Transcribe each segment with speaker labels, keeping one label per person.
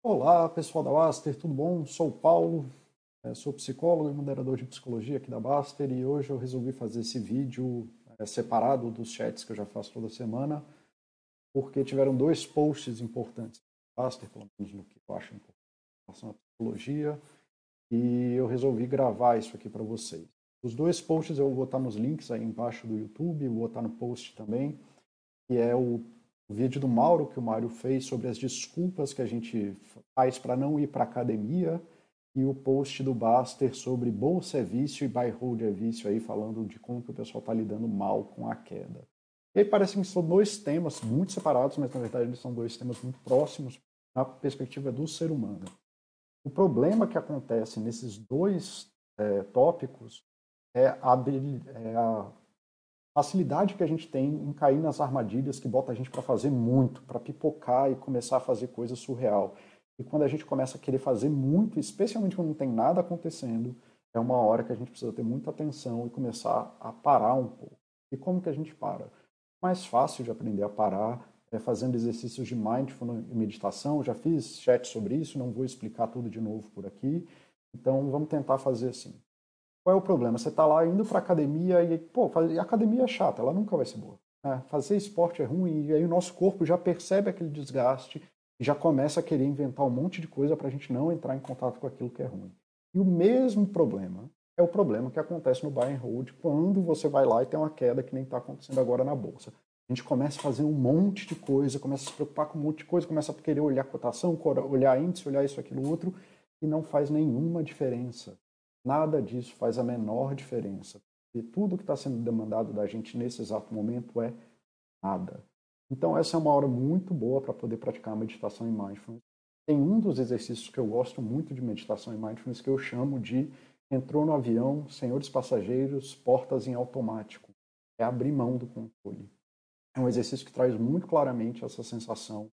Speaker 1: Olá, pessoal da Baster, tudo bom? Sou o Paulo, é, sou psicólogo e moderador de psicologia aqui da Baster e hoje eu resolvi fazer esse vídeo é, separado dos chats que eu já faço toda semana, porque tiveram dois posts importantes da Baster, pelo menos no que eu acho importante em relação à psicologia, e eu resolvi gravar isso aqui para vocês. Os dois posts eu vou botar nos links aí embaixo do YouTube, vou botar no post também, que é o o vídeo do Mauro que o Mário fez sobre as desculpas que a gente faz para não ir para academia e o post do Baster sobre é vício e buy hold é vício aí falando de como que o pessoal está lidando mal com a queda. E aí parece que são dois temas muito separados, mas na verdade eles são dois temas muito próximos na perspectiva do ser humano. O problema que acontece nesses dois é, tópicos é a, é a facilidade que a gente tem em cair nas armadilhas que bota a gente para fazer muito, para pipocar e começar a fazer coisa surreal. E quando a gente começa a querer fazer muito, especialmente quando não tem nada acontecendo, é uma hora que a gente precisa ter muita atenção e começar a parar um pouco. E como que a gente para? Mais fácil de aprender a parar é fazendo exercícios de mindfulness e meditação. Já fiz chat sobre isso, não vou explicar tudo de novo por aqui. Então vamos tentar fazer assim. Qual é o problema? Você está lá indo para academia e, pô, a academia é chata, ela nunca vai ser boa. Né? Fazer esporte é ruim e aí o nosso corpo já percebe aquele desgaste e já começa a querer inventar um monte de coisa para a gente não entrar em contato com aquilo que é ruim. E o mesmo problema é o problema que acontece no buy and hold quando você vai lá e tem uma queda que nem está acontecendo agora na bolsa. A gente começa a fazer um monte de coisa, começa a se preocupar com um monte de coisa, começa a querer olhar cotação, olhar índice, olhar isso, aquilo, outro, e não faz nenhuma diferença. Nada disso faz a menor diferença. E tudo que está sendo demandado da gente nesse exato momento é nada. Então, essa é uma hora muito boa para poder praticar a meditação em mindfulness. Tem um dos exercícios que eu gosto muito de meditação em mindfulness que eu chamo de entrou no avião, senhores passageiros, portas em automático. É abrir mão do controle. É um exercício que traz muito claramente essa sensação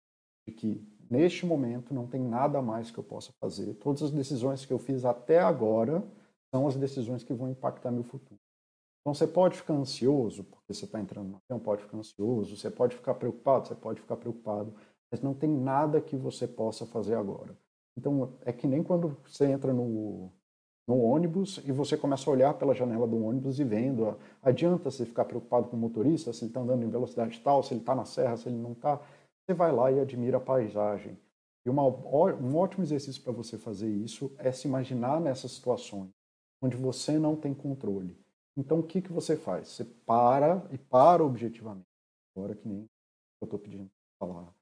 Speaker 1: que neste momento não tem nada mais que eu possa fazer. Todas as decisões que eu fiz até agora são as decisões que vão impactar meu futuro. Então você pode ficar ansioso, porque você está entrando no avião, pode ficar ansioso, você pode ficar preocupado, você pode ficar preocupado, mas não tem nada que você possa fazer agora. Então é que nem quando você entra no, no ônibus e você começa a olhar pela janela do ônibus e vendo, adianta você ficar preocupado com o motorista, se ele está andando em velocidade tal, se ele está na serra, se ele não está. Você vai lá e admira a paisagem. E uma, um ótimo exercício para você fazer isso é se imaginar nessas situações onde você não tem controle. Então, o que, que você faz? Você para e para objetivamente. Agora que nem eu estou pedindo para falar.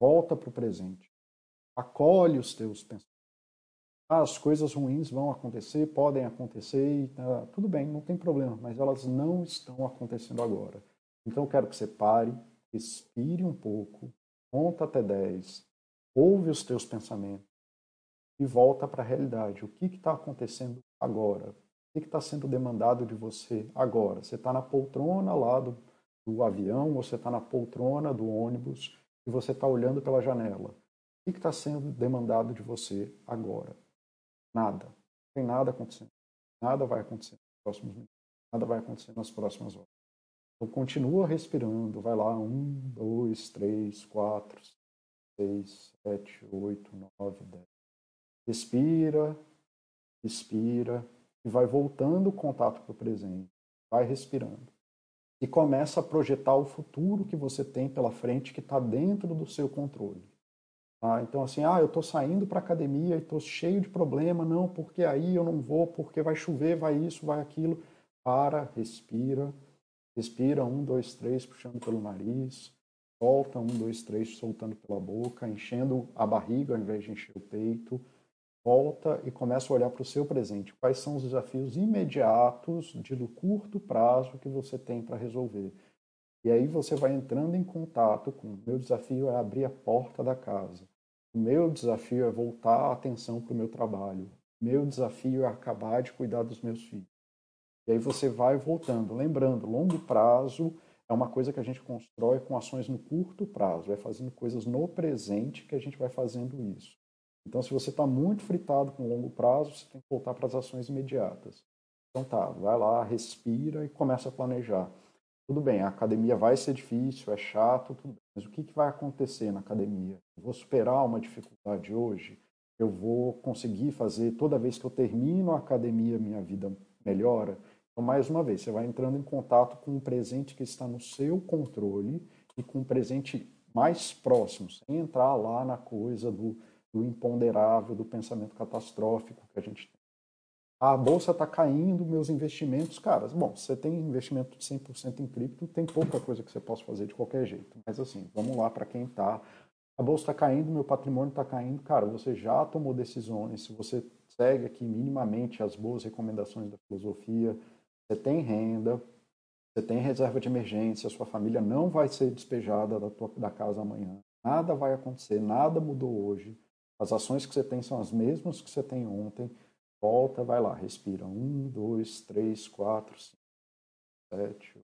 Speaker 1: Volta para o presente. Acolhe os teus pensamentos. Ah, as coisas ruins vão acontecer, podem acontecer, e, tá, tudo bem, não tem problema, mas elas não estão acontecendo agora. Então, eu quero que você pare, respire um pouco, conta até 10, ouve os teus pensamentos e volta para a realidade. O que está acontecendo agora? O que está sendo demandado de você agora? Você está na poltrona lá do, do avião, ou você está na poltrona do ônibus e você está olhando pela janela. O que está sendo demandado de você agora? Nada. Não tem nada acontecendo. Nada vai acontecer nos próximos minutos. Nada vai acontecer nas próximas horas. Continua respirando. Vai lá. Um, dois, três, quatro, seis, sete, oito, nove, dez. Respira, respira e vai voltando o contato para o presente, vai respirando. E começa a projetar o futuro que você tem pela frente que está dentro do seu controle. Tá? Então, assim, ah, eu estou saindo para academia e estou cheio de problema, não, porque aí eu não vou, porque vai chover, vai isso, vai aquilo. Para, respira, respira, um, dois, três, puxando pelo nariz, solta, um, dois, três, soltando pela boca, enchendo a barriga ao invés de encher o peito, volta e começa a olhar para o seu presente. Quais são os desafios imediatos de curto prazo que você tem para resolver? E aí você vai entrando em contato com o meu desafio é abrir a porta da casa. O meu desafio é voltar a atenção para o meu trabalho. O meu desafio é acabar de cuidar dos meus filhos. E aí você vai voltando. Lembrando, longo prazo é uma coisa que a gente constrói com ações no curto prazo. Vai fazendo coisas no presente que a gente vai fazendo isso. Então, se você está muito fritado com longo prazo, você tem que voltar para as ações imediatas. Então tá, vai lá, respira e começa a planejar. tudo bem, a academia vai ser difícil, é chato, tudo bem, mas o que, que vai acontecer na academia? Eu vou superar uma dificuldade hoje? Eu vou conseguir fazer, toda vez que eu termino a academia, minha vida melhora? Então, mais uma vez, você vai entrando em contato com um presente que está no seu controle e com um presente mais próximo, sem entrar lá na coisa do, do imponderável, do pensamento catastrófico que a gente tem. A bolsa está caindo, meus investimentos, caras, bom, você tem investimento de 100% em cripto, tem pouca coisa que você possa fazer de qualquer jeito. Mas assim, vamos lá para quem está. A bolsa está caindo, meu patrimônio está caindo, cara, você já tomou decisões, se você segue aqui minimamente as boas recomendações da filosofia, você tem renda, você tem reserva de emergência, sua família não vai ser despejada da, tua, da casa amanhã. Nada vai acontecer, nada mudou hoje. As ações que você tem são as mesmas que você tem ontem. Volta, vai lá, respira. Um, dois, três, quatro, cinco, sete,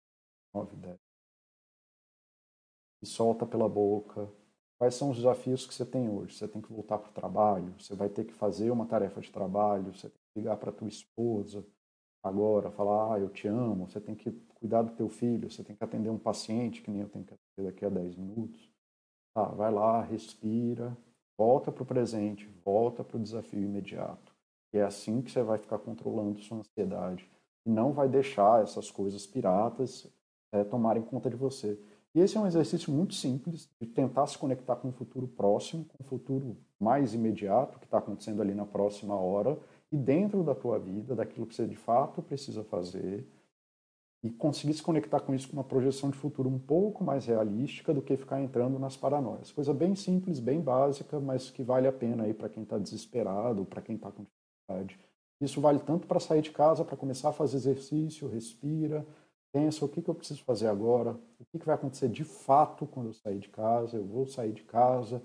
Speaker 1: nove, dez. E solta pela boca. Quais são os desafios que você tem hoje? Você tem que voltar para o trabalho, você vai ter que fazer uma tarefa de trabalho, você tem que ligar para tua esposa, agora, falar, ah, eu te amo, você tem que cuidar do teu filho, você tem que atender um paciente, que nem eu tenho que atender daqui a 10 minutos. Tá, vai lá, respira, volta para o presente, volta para o desafio imediato. E é assim que você vai ficar controlando sua ansiedade. E não vai deixar essas coisas piratas é, tomarem conta de você. E esse é um exercício muito simples de tentar se conectar com o futuro próximo, com o futuro mais imediato que está acontecendo ali na próxima hora, e dentro da tua vida, daquilo que você de fato precisa fazer, e conseguir se conectar com isso com uma projeção de futuro um pouco mais realística do que ficar entrando nas paranoias. Coisa bem simples, bem básica, mas que vale a pena aí para quem está desesperado, para quem está com dificuldade. Isso vale tanto para sair de casa, para começar a fazer exercício, respira, pensa o que, que eu preciso fazer agora, o que, que vai acontecer de fato quando eu sair de casa, eu vou sair de casa,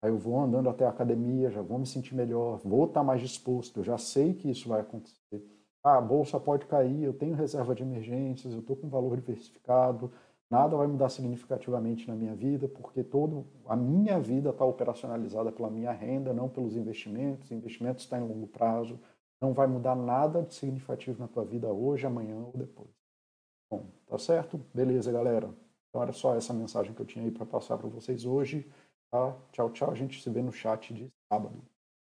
Speaker 1: Aí eu vou andando até a academia, já vou me sentir melhor, vou estar mais disposto, eu já sei que isso vai acontecer. Ah, a bolsa pode cair, eu tenho reserva de emergências, eu estou com valor diversificado, nada vai mudar significativamente na minha vida, porque todo a minha vida está operacionalizada pela minha renda, não pelos investimentos. Investimentos está em longo prazo, não vai mudar nada de significativo na tua vida hoje, amanhã ou depois. Bom, tá certo? Beleza, galera. Então era só essa mensagem que eu tinha aí para passar para vocês hoje. Tchau, tchau. A gente se vê no chat de sábado.